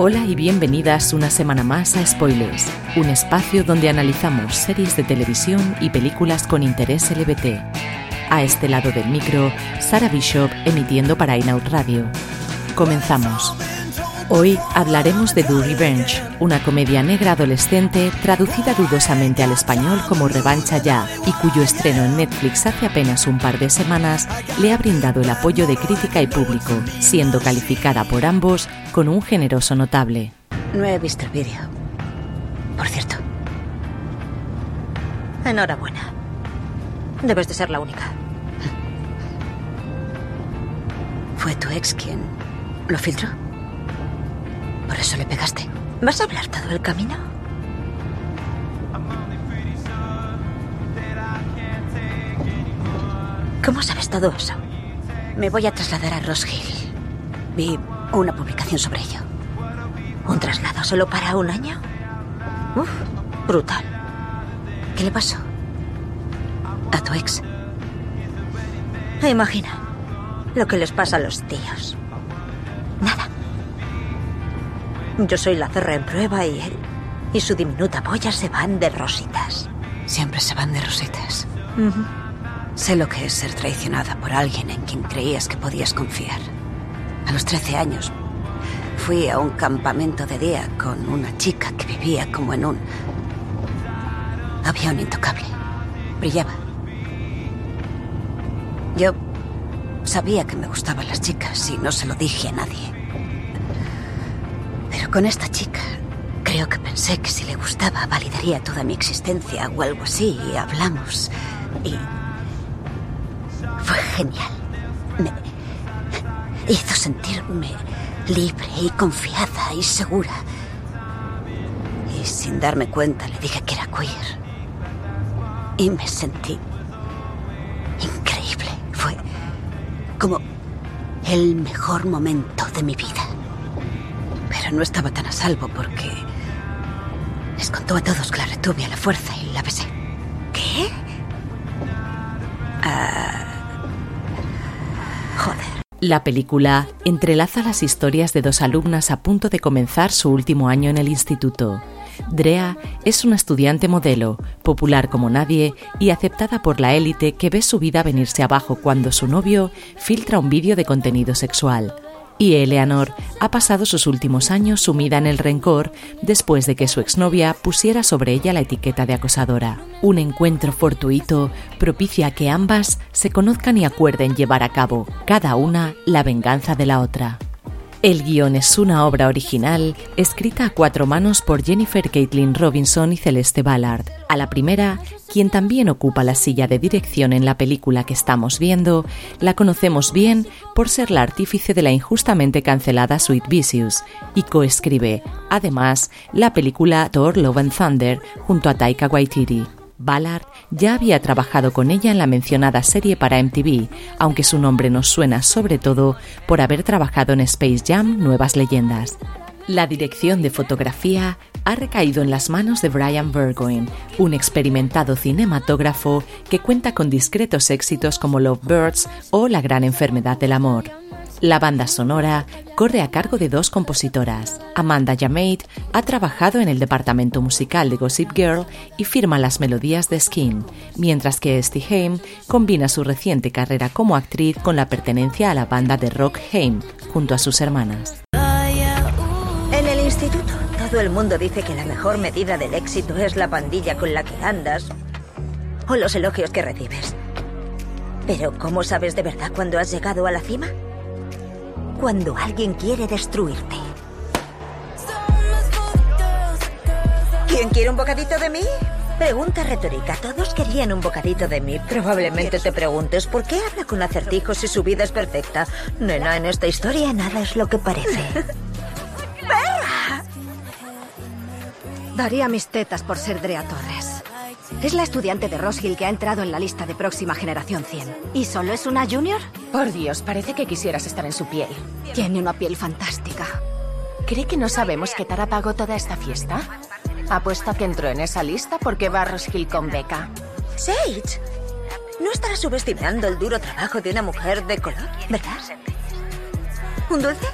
Hola y bienvenidas una semana más a Spoilers, un espacio donde analizamos series de televisión y películas con interés LBT. A este lado del micro, Sara Bishop emitiendo para Inout Radio. Comenzamos. Hoy hablaremos de Do Revenge, una comedia negra adolescente traducida dudosamente al español como Revancha Ya y cuyo estreno en Netflix hace apenas un par de semanas le ha brindado el apoyo de crítica y público, siendo calificada por ambos con un generoso notable. No he visto el vídeo. Por cierto. Enhorabuena. Debes de ser la única. ¿Fue tu ex quien lo filtró? Por eso le pegaste. ¿Vas a hablar todo el camino? ¿Cómo sabes todo eso? Me voy a trasladar a Ross Hill. Vi una publicación sobre ello. ¿Un traslado solo para un año? Uf, brutal. ¿Qué le pasó? A tu ex. Imagina lo que les pasa a los tíos. Yo soy la cerra en prueba y él y su diminuta polla se van de rositas. Siempre se van de rositas. Sé lo que es ser traicionada por alguien en quien creías que podías confiar. A los 13 años fui a un campamento de día con una chica que vivía como en un avión intocable. Brillaba. Yo sabía que me gustaban las chicas y no se lo dije a nadie. Con esta chica creo que pensé que si le gustaba validaría toda mi existencia o algo así y hablamos. Y fue genial. Me hizo sentirme libre y confiada y segura. Y sin darme cuenta le dije que era queer. Y me sentí increíble. Fue como el mejor momento de mi vida. No estaba tan a salvo porque les contó a todos que la retuve a la fuerza y la besé. ¿Qué? Ah, joder. La película entrelaza las historias de dos alumnas a punto de comenzar su último año en el instituto. Drea es una estudiante modelo, popular como nadie y aceptada por la élite que ve su vida venirse abajo cuando su novio filtra un vídeo de contenido sexual. Y Eleanor ha pasado sus últimos años sumida en el rencor después de que su exnovia pusiera sobre ella la etiqueta de acosadora. Un encuentro fortuito propicia que ambas se conozcan y acuerden llevar a cabo, cada una, la venganza de la otra. El guion es una obra original escrita a cuatro manos por Jennifer Caitlin Robinson y Celeste Ballard. A la primera, quien también ocupa la silla de dirección en la película que estamos viendo, la conocemos bien por ser la artífice de la injustamente cancelada Sweet Vicious y coescribe, además, la película Thor Love and Thunder junto a Taika Waititi. Ballard ya había trabajado con ella en la mencionada serie para MTV, aunque su nombre nos suena sobre todo por haber trabajado en Space Jam Nuevas Leyendas. La dirección de fotografía ha recaído en las manos de Brian Burgoyne, un experimentado cinematógrafo que cuenta con discretos éxitos como Love Birds o La gran enfermedad del amor. La banda sonora corre a cargo de dos compositoras. Amanda Yamade ha trabajado en el departamento musical de Gossip Girl y firma las melodías de Skin, mientras que Esty Haim combina su reciente carrera como actriz con la pertenencia a la banda de rock Haim, junto a sus hermanas. En el instituto, todo el mundo dice que la mejor medida del éxito es la pandilla con la que andas o los elogios que recibes. Pero ¿cómo sabes de verdad cuando has llegado a la cima? Cuando alguien quiere destruirte. ¿Quién quiere un bocadito de mí? Pregunta retórica. Todos querían un bocadito de mí. Probablemente te preguntes por qué habla con acertijos si su vida es perfecta. Nena, en esta historia nada es lo que parece. ¡Perra! Daría mis tetas por ser Drea Torres. Es la estudiante de Roskill que ha entrado en la lista de próxima generación 100. ¿Y solo es una junior? Por Dios, parece que quisieras estar en su piel. Tiene una piel fantástica. ¿Cree que no sabemos que Tara pagó toda esta fiesta? Apuesto a que entró en esa lista porque va a Roskill con beca. Sage, no estarás subestimando el duro trabajo de una mujer de color, ¿verdad? ¿Un dulce?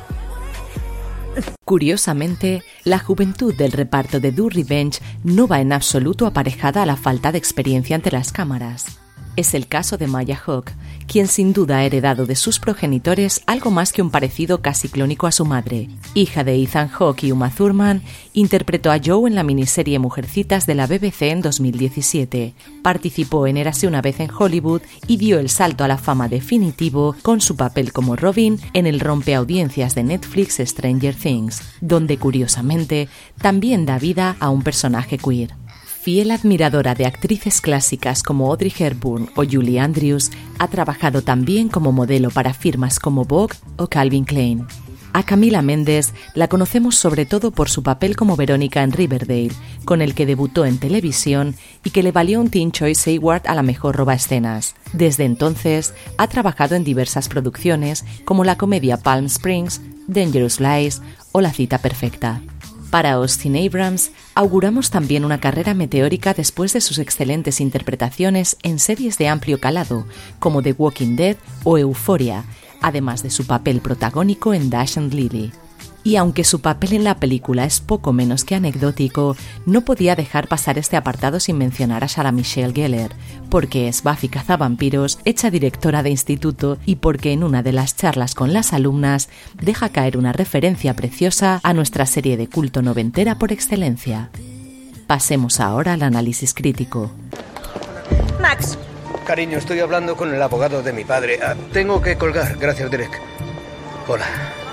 Curiosamente, la juventud del reparto de Do Revenge no va en absoluto aparejada a la falta de experiencia ante las cámaras. Es el caso de Maya Hawke, quien sin duda ha heredado de sus progenitores algo más que un parecido casi clónico a su madre. Hija de Ethan Hawke y Uma Thurman, interpretó a Joe en la miniserie Mujercitas de la BBC en 2017. Participó en Érase una vez en Hollywood y dio el salto a la fama definitivo con su papel como Robin en el rompeaudiencias de Netflix Stranger Things, donde curiosamente también da vida a un personaje queer. Fiel admiradora de actrices clásicas como Audrey Hepburn o Julie Andrews, ha trabajado también como modelo para firmas como Vogue o Calvin Klein. A Camila Méndez la conocemos sobre todo por su papel como Verónica en Riverdale, con el que debutó en televisión y que le valió un Teen Choice Award a la mejor roba escenas. Desde entonces ha trabajado en diversas producciones como la comedia Palm Springs, Dangerous Lies o La cita perfecta. Para Austin Abrams, auguramos también una carrera meteórica después de sus excelentes interpretaciones en series de amplio calado, como The Walking Dead o Euphoria, además de su papel protagónico en Dash and Lily y aunque su papel en la película es poco menos que anecdótico, no podía dejar pasar este apartado sin mencionar a Sarah Michelle Gellar, porque es Buffy cazavampiros, hecha directora de instituto y porque en una de las charlas con las alumnas deja caer una referencia preciosa a nuestra serie de culto noventera por excelencia. Pasemos ahora al análisis crítico. Max. Cariño, estoy hablando con el abogado de mi padre. Ah, tengo que colgar. Gracias, Derek. Hola.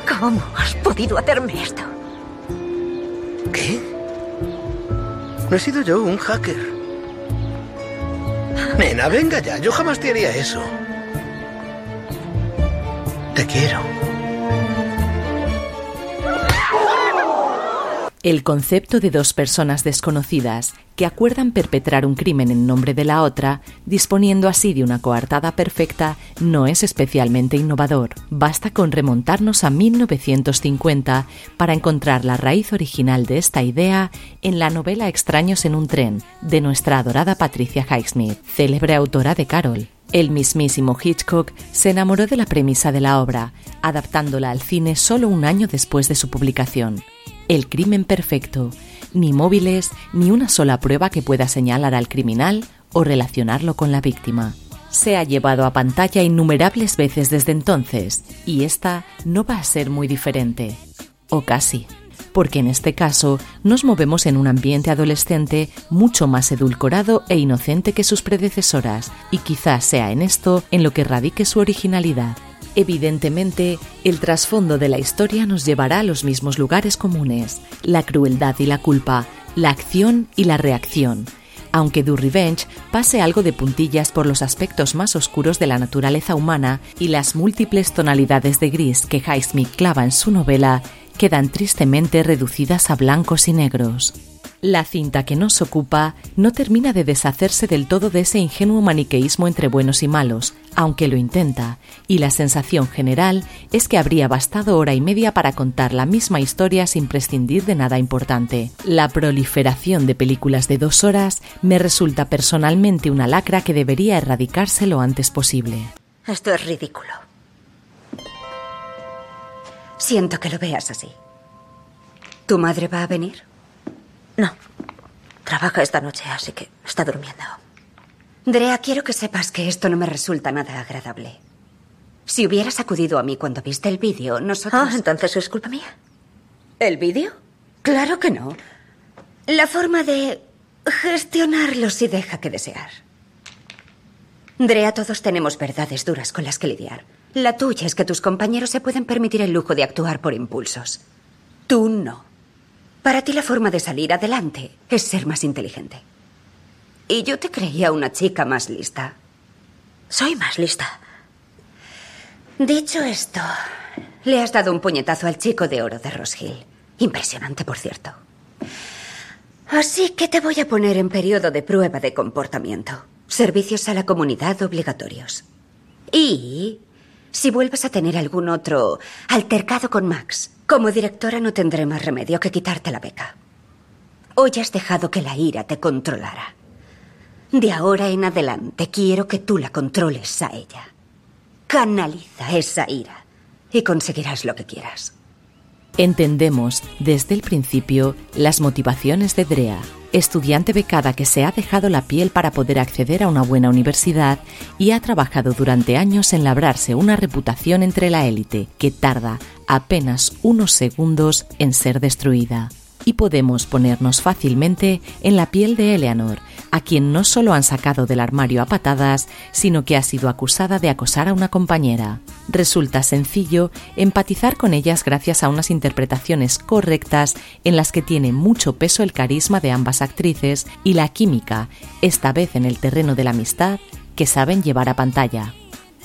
¿Cómo has podido hacerme esto? ¿Qué? No he sido yo un hacker. Nena, venga ya. Yo jamás te haría eso. Te quiero. El concepto de dos personas desconocidas que acuerdan perpetrar un crimen en nombre de la otra, disponiendo así de una coartada perfecta, no es especialmente innovador. Basta con remontarnos a 1950 para encontrar la raíz original de esta idea en la novela Extraños en un tren, de nuestra adorada Patricia Highsmith, célebre autora de Carol. El mismísimo Hitchcock se enamoró de la premisa de la obra, adaptándola al cine solo un año después de su publicación. El crimen perfecto, ni móviles, ni una sola prueba que pueda señalar al criminal o relacionarlo con la víctima. Se ha llevado a pantalla innumerables veces desde entonces, y esta no va a ser muy diferente. O casi porque en este caso nos movemos en un ambiente adolescente mucho más edulcorado e inocente que sus predecesoras, y quizás sea en esto en lo que radique su originalidad. Evidentemente, el trasfondo de la historia nos llevará a los mismos lugares comunes, la crueldad y la culpa, la acción y la reacción, aunque Do Revenge pase algo de puntillas por los aspectos más oscuros de la naturaleza humana y las múltiples tonalidades de gris que Highsmith clava en su novela, quedan tristemente reducidas a blancos y negros. La cinta que nos ocupa no termina de deshacerse del todo de ese ingenuo maniqueísmo entre buenos y malos, aunque lo intenta, y la sensación general es que habría bastado hora y media para contar la misma historia sin prescindir de nada importante. La proliferación de películas de dos horas me resulta personalmente una lacra que debería erradicarse lo antes posible. Esto es ridículo. Siento que lo veas así. ¿Tu madre va a venir? No. Trabaja esta noche, así que está durmiendo. Drea, quiero que sepas que esto no me resulta nada agradable. Si hubieras acudido a mí cuando viste el vídeo, nosotros... Ah, entonces es culpa mía. ¿El vídeo? Claro que no. La forma de gestionarlo sí deja que desear. Drea, todos tenemos verdades duras con las que lidiar. La tuya es que tus compañeros se pueden permitir el lujo de actuar por impulsos. Tú no. Para ti la forma de salir adelante es ser más inteligente. Y yo te creía una chica más lista. Soy más lista. Dicho esto, le has dado un puñetazo al chico de oro de Rosehill. Impresionante, por cierto. Así que te voy a poner en periodo de prueba de comportamiento. Servicios a la comunidad obligatorios. Y si vuelves a tener algún otro altercado con Max, como directora no tendré más remedio que quitarte la beca. Hoy has dejado que la ira te controlara. De ahora en adelante quiero que tú la controles a ella. Canaliza esa ira y conseguirás lo que quieras. Entendemos desde el principio las motivaciones de Drea, estudiante becada que se ha dejado la piel para poder acceder a una buena universidad y ha trabajado durante años en labrarse una reputación entre la élite que tarda apenas unos segundos en ser destruida. Y podemos ponernos fácilmente en la piel de Eleanor, a quien no solo han sacado del armario a patadas, sino que ha sido acusada de acosar a una compañera. Resulta sencillo empatizar con ellas gracias a unas interpretaciones correctas en las que tiene mucho peso el carisma de ambas actrices y la química, esta vez en el terreno de la amistad, que saben llevar a pantalla.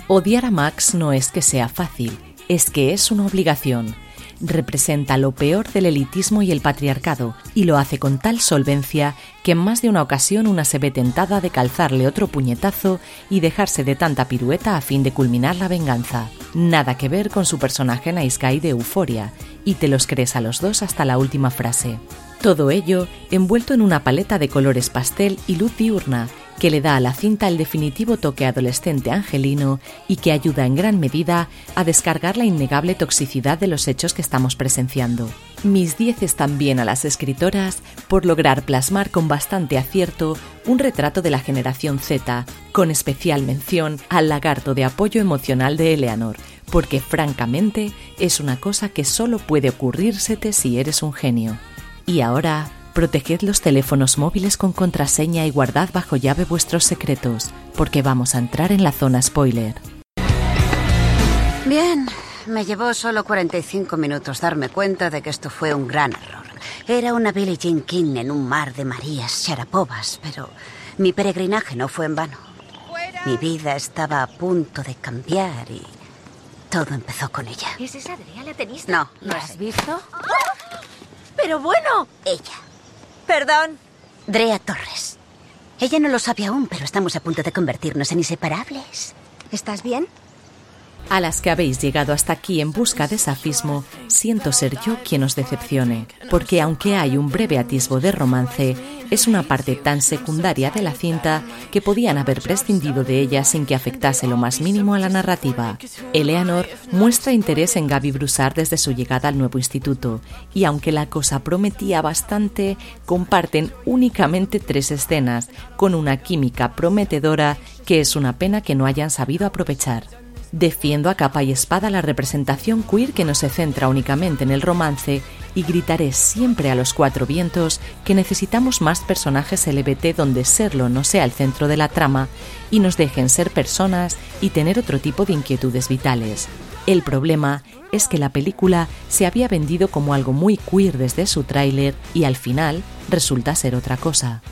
Odiar a Max no es que sea fácil, es que es una obligación representa lo peor del elitismo y el patriarcado, y lo hace con tal solvencia que en más de una ocasión una se ve tentada de calzarle otro puñetazo y dejarse de tanta pirueta a fin de culminar la venganza. Nada que ver con su personaje Nice Guy de Euforia, y te los crees a los dos hasta la última frase. Todo ello envuelto en una paleta de colores pastel y luz diurna, que le da a la cinta el definitivo toque adolescente angelino y que ayuda en gran medida a descargar la innegable toxicidad de los hechos que estamos presenciando. Mis dieces también a las escritoras por lograr plasmar con bastante acierto un retrato de la generación Z, con especial mención al lagarto de apoyo emocional de Eleanor, porque francamente es una cosa que solo puede ocurrírsete si eres un genio. Y ahora Proteged los teléfonos móviles con contraseña y guardad bajo llave vuestros secretos, porque vamos a entrar en la zona spoiler. Bien, me llevó solo 45 minutos darme cuenta de que esto fue un gran error. Era una Billie Jean King en un mar de Marías Sharapovas, pero mi peregrinaje no fue en vano. Mi vida estaba a punto de cambiar y todo empezó con ella. ¿Es esa Adriana la tenista? No, ¿Lo no has visto? Pero bueno, ella. Perdón. Drea Torres. Ella no lo sabe aún, pero estamos a punto de convertirnos en inseparables. ¿Estás bien? A las que habéis llegado hasta aquí en busca de safismo, siento ser yo quien os decepcione, porque aunque hay un breve atisbo de romance, es una parte tan secundaria de la cinta que podían haber prescindido de ella sin que afectase lo más mínimo a la narrativa. Eleanor muestra interés en Gaby Broussard desde su llegada al nuevo instituto, y aunque la cosa prometía bastante, comparten únicamente tres escenas, con una química prometedora que es una pena que no hayan sabido aprovechar. Defiendo a capa y espada la representación queer que no se centra únicamente en el romance y gritaré siempre a los cuatro vientos que necesitamos más personajes LBT donde serlo no sea el centro de la trama y nos dejen ser personas y tener otro tipo de inquietudes vitales. El problema es que la película se había vendido como algo muy queer desde su tráiler y al final resulta ser otra cosa.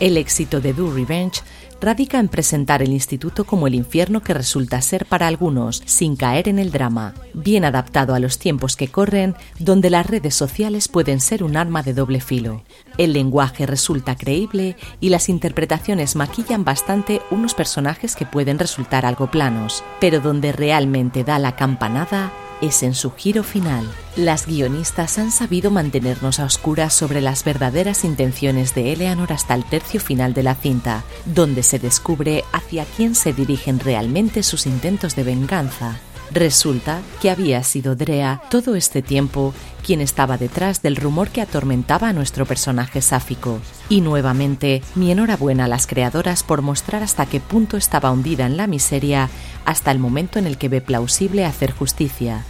El éxito de Do Revenge radica en presentar el instituto como el infierno que resulta ser para algunos, sin caer en el drama, bien adaptado a los tiempos que corren, donde las redes sociales pueden ser un arma de doble filo. El lenguaje resulta creíble y las interpretaciones maquillan bastante unos personajes que pueden resultar algo planos, pero donde realmente da la campanada es en su giro final. Las guionistas han sabido mantenernos a oscuras sobre las verdaderas intenciones de Eleanor hasta el tercio final de la cinta, donde se descubre hacia quién se dirigen realmente sus intentos de venganza. Resulta que había sido Drea todo este tiempo quien estaba detrás del rumor que atormentaba a nuestro personaje sáfico. Y nuevamente, mi enhorabuena a las creadoras por mostrar hasta qué punto estaba hundida en la miseria hasta el momento en el que ve plausible hacer justicia.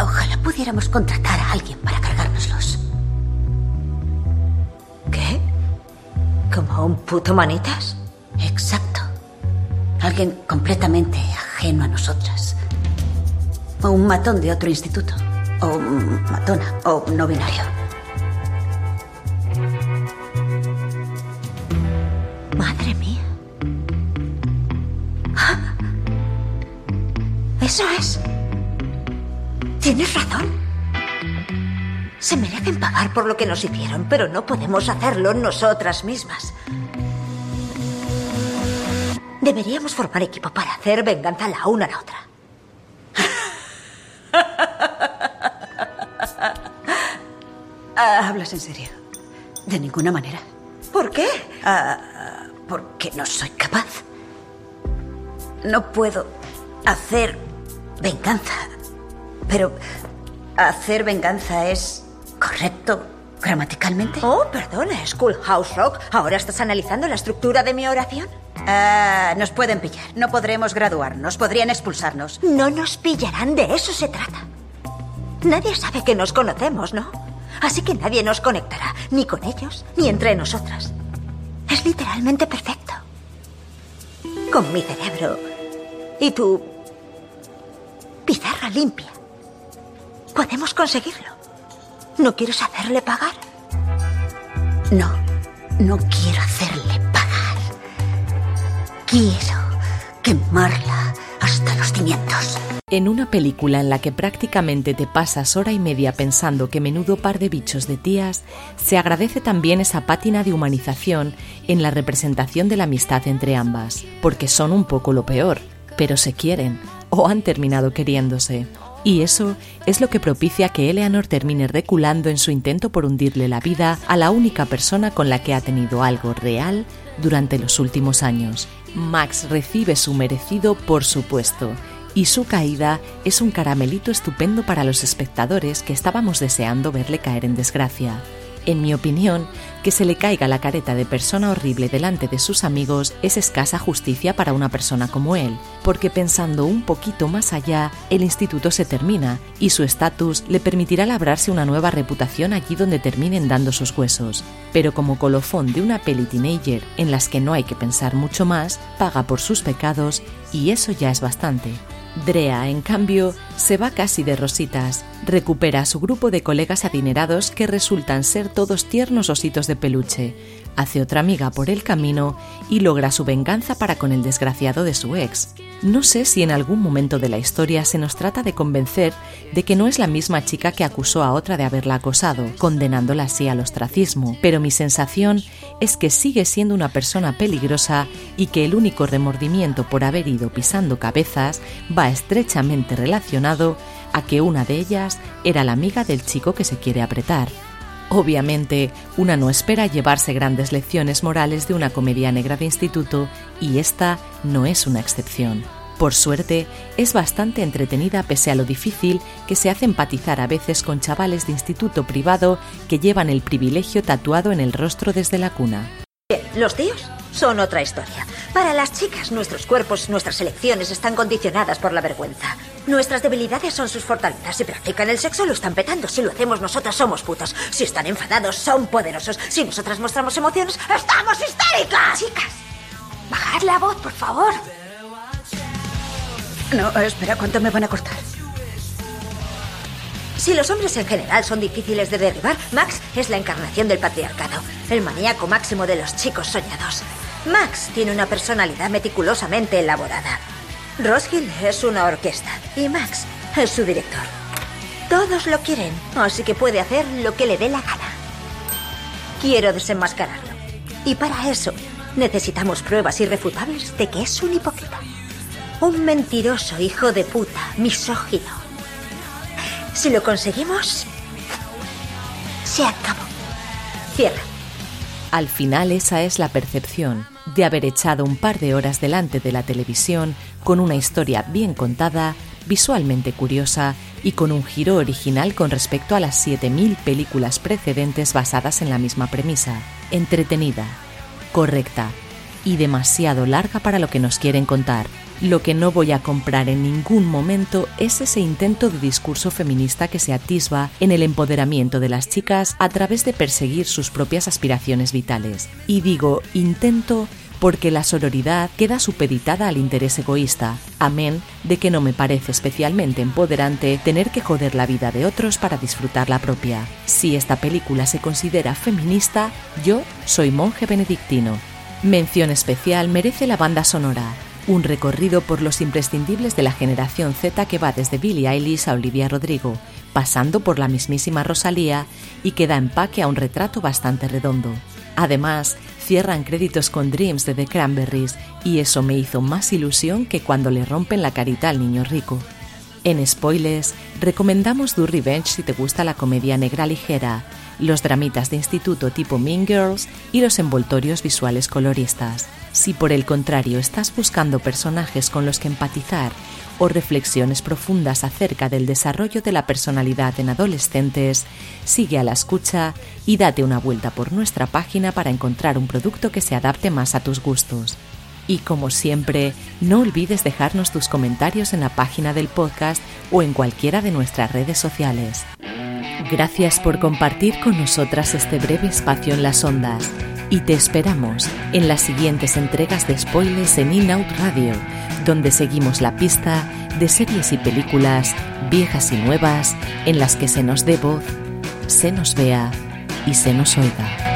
Ojalá pudiéramos contratar a alguien para cargárnoslos. ¿Qué? ¿Como un puto manitas? Exacto. Alguien completamente ajeno a nosotras. O un matón de otro instituto. o matona, o no binario. Pagar por lo que nos hicieron, pero no podemos hacerlo nosotras mismas. Deberíamos formar equipo para hacer venganza la una a la otra. Ah, ¿Hablas en serio? De ninguna manera. ¿Por qué? Ah, porque no soy capaz. No puedo hacer venganza. Pero hacer venganza es correcto gramaticalmente. Oh, perdona, Schoolhouse Rock. ¿Ahora estás analizando la estructura de mi oración? Ah, nos pueden pillar. No podremos graduarnos. Podrían expulsarnos. No nos pillarán, de eso se trata. Nadie sabe que nos conocemos, ¿no? Así que nadie nos conectará, ni con ellos, ni entre nosotras. Es literalmente perfecto. Con mi cerebro y tu pizarra limpia. Podemos conseguirlo. ¿No quieres hacerle pagar? No, no quiero hacerle pagar. Quiero quemarla hasta los cimientos. En una película en la que prácticamente te pasas hora y media pensando que menudo par de bichos de tías, se agradece también esa pátina de humanización en la representación de la amistad entre ambas, porque son un poco lo peor, pero se quieren o han terminado queriéndose. Y eso es lo que propicia que Eleanor termine reculando en su intento por hundirle la vida a la única persona con la que ha tenido algo real durante los últimos años. Max recibe su merecido, por supuesto, y su caída es un caramelito estupendo para los espectadores que estábamos deseando verle caer en desgracia. En mi opinión, que se le caiga la careta de persona horrible delante de sus amigos es escasa justicia para una persona como él, porque pensando un poquito más allá, el instituto se termina y su estatus le permitirá labrarse una nueva reputación allí donde terminen dando sus huesos. Pero como colofón de una peli teenager en las que no hay que pensar mucho más, paga por sus pecados y eso ya es bastante. Drea, en cambio, se va casi de rositas. Recupera a su grupo de colegas adinerados que resultan ser todos tiernos ositos de peluche. Hace otra amiga por el camino y logra su venganza para con el desgraciado de su ex. No sé si en algún momento de la historia se nos trata de convencer de que no es la misma chica que acusó a otra de haberla acosado, condenándola así al ostracismo, pero mi sensación es que sigue siendo una persona peligrosa y que el único remordimiento por haber ido pisando cabezas va estrechamente relacionado a que una de ellas era la amiga del chico que se quiere apretar. Obviamente, una no espera llevarse grandes lecciones morales de una comedia negra de instituto y esta no es una excepción. Por suerte, es bastante entretenida pese a lo difícil que se hace empatizar a veces con chavales de instituto privado que llevan el privilegio tatuado en el rostro desde la cuna. Los tíos son otra historia. Para las chicas, nuestros cuerpos, nuestras elecciones están condicionadas por la vergüenza. Nuestras debilidades son sus fortalezas. Si practican el sexo, lo están petando. Si lo hacemos nosotras, somos putos. Si están enfadados, son poderosos. Si nosotras mostramos emociones, ¡estamos histéricas! Chicas, bajad la voz, por favor. No, espera, ¿cuánto me van a cortar? Si los hombres en general son difíciles de derribar, Max es la encarnación del patriarcado, el maníaco máximo de los chicos soñados. Max tiene una personalidad meticulosamente elaborada. Roskill es una orquesta y Max es su director. Todos lo quieren, así que puede hacer lo que le dé la gana. Quiero desenmascararlo. Y para eso necesitamos pruebas irrefutables de que es un hipócrita. Un mentiroso hijo de puta, misógino. Si lo conseguimos, se acabó. Cierra. Al final esa es la percepción de haber echado un par de horas delante de la televisión con una historia bien contada, visualmente curiosa y con un giro original con respecto a las 7.000 películas precedentes basadas en la misma premisa. Entretenida, correcta y demasiado larga para lo que nos quieren contar. Lo que no voy a comprar en ningún momento es ese intento de discurso feminista que se atisba en el empoderamiento de las chicas a través de perseguir sus propias aspiraciones vitales. Y digo intento porque la sororidad queda supeditada al interés egoísta, amén de que no me parece especialmente empoderante tener que joder la vida de otros para disfrutar la propia. Si esta película se considera feminista, yo soy monje benedictino. Mención especial merece la banda sonora, un recorrido por los imprescindibles de la generación Z que va desde Billie Eilish a Olivia Rodrigo, pasando por la mismísima Rosalía y que da empaque a un retrato bastante redondo. Además, cierran créditos con Dreams de The Cranberries y eso me hizo más ilusión que cuando le rompen la carita al niño rico. En spoilers, recomendamos Do Revenge si te gusta la comedia negra ligera, los dramitas de instituto tipo Mean Girls y los envoltorios visuales coloristas. Si por el contrario estás buscando personajes con los que empatizar o reflexiones profundas acerca del desarrollo de la personalidad en adolescentes, sigue a la escucha y date una vuelta por nuestra página para encontrar un producto que se adapte más a tus gustos. Y como siempre, no olvides dejarnos tus comentarios en la página del podcast o en cualquiera de nuestras redes sociales. Gracias por compartir con nosotras este breve espacio en las ondas y te esperamos en las siguientes entregas de spoilers en In Out Radio, donde seguimos la pista de series y películas viejas y nuevas en las que se nos dé voz, se nos vea y se nos oiga.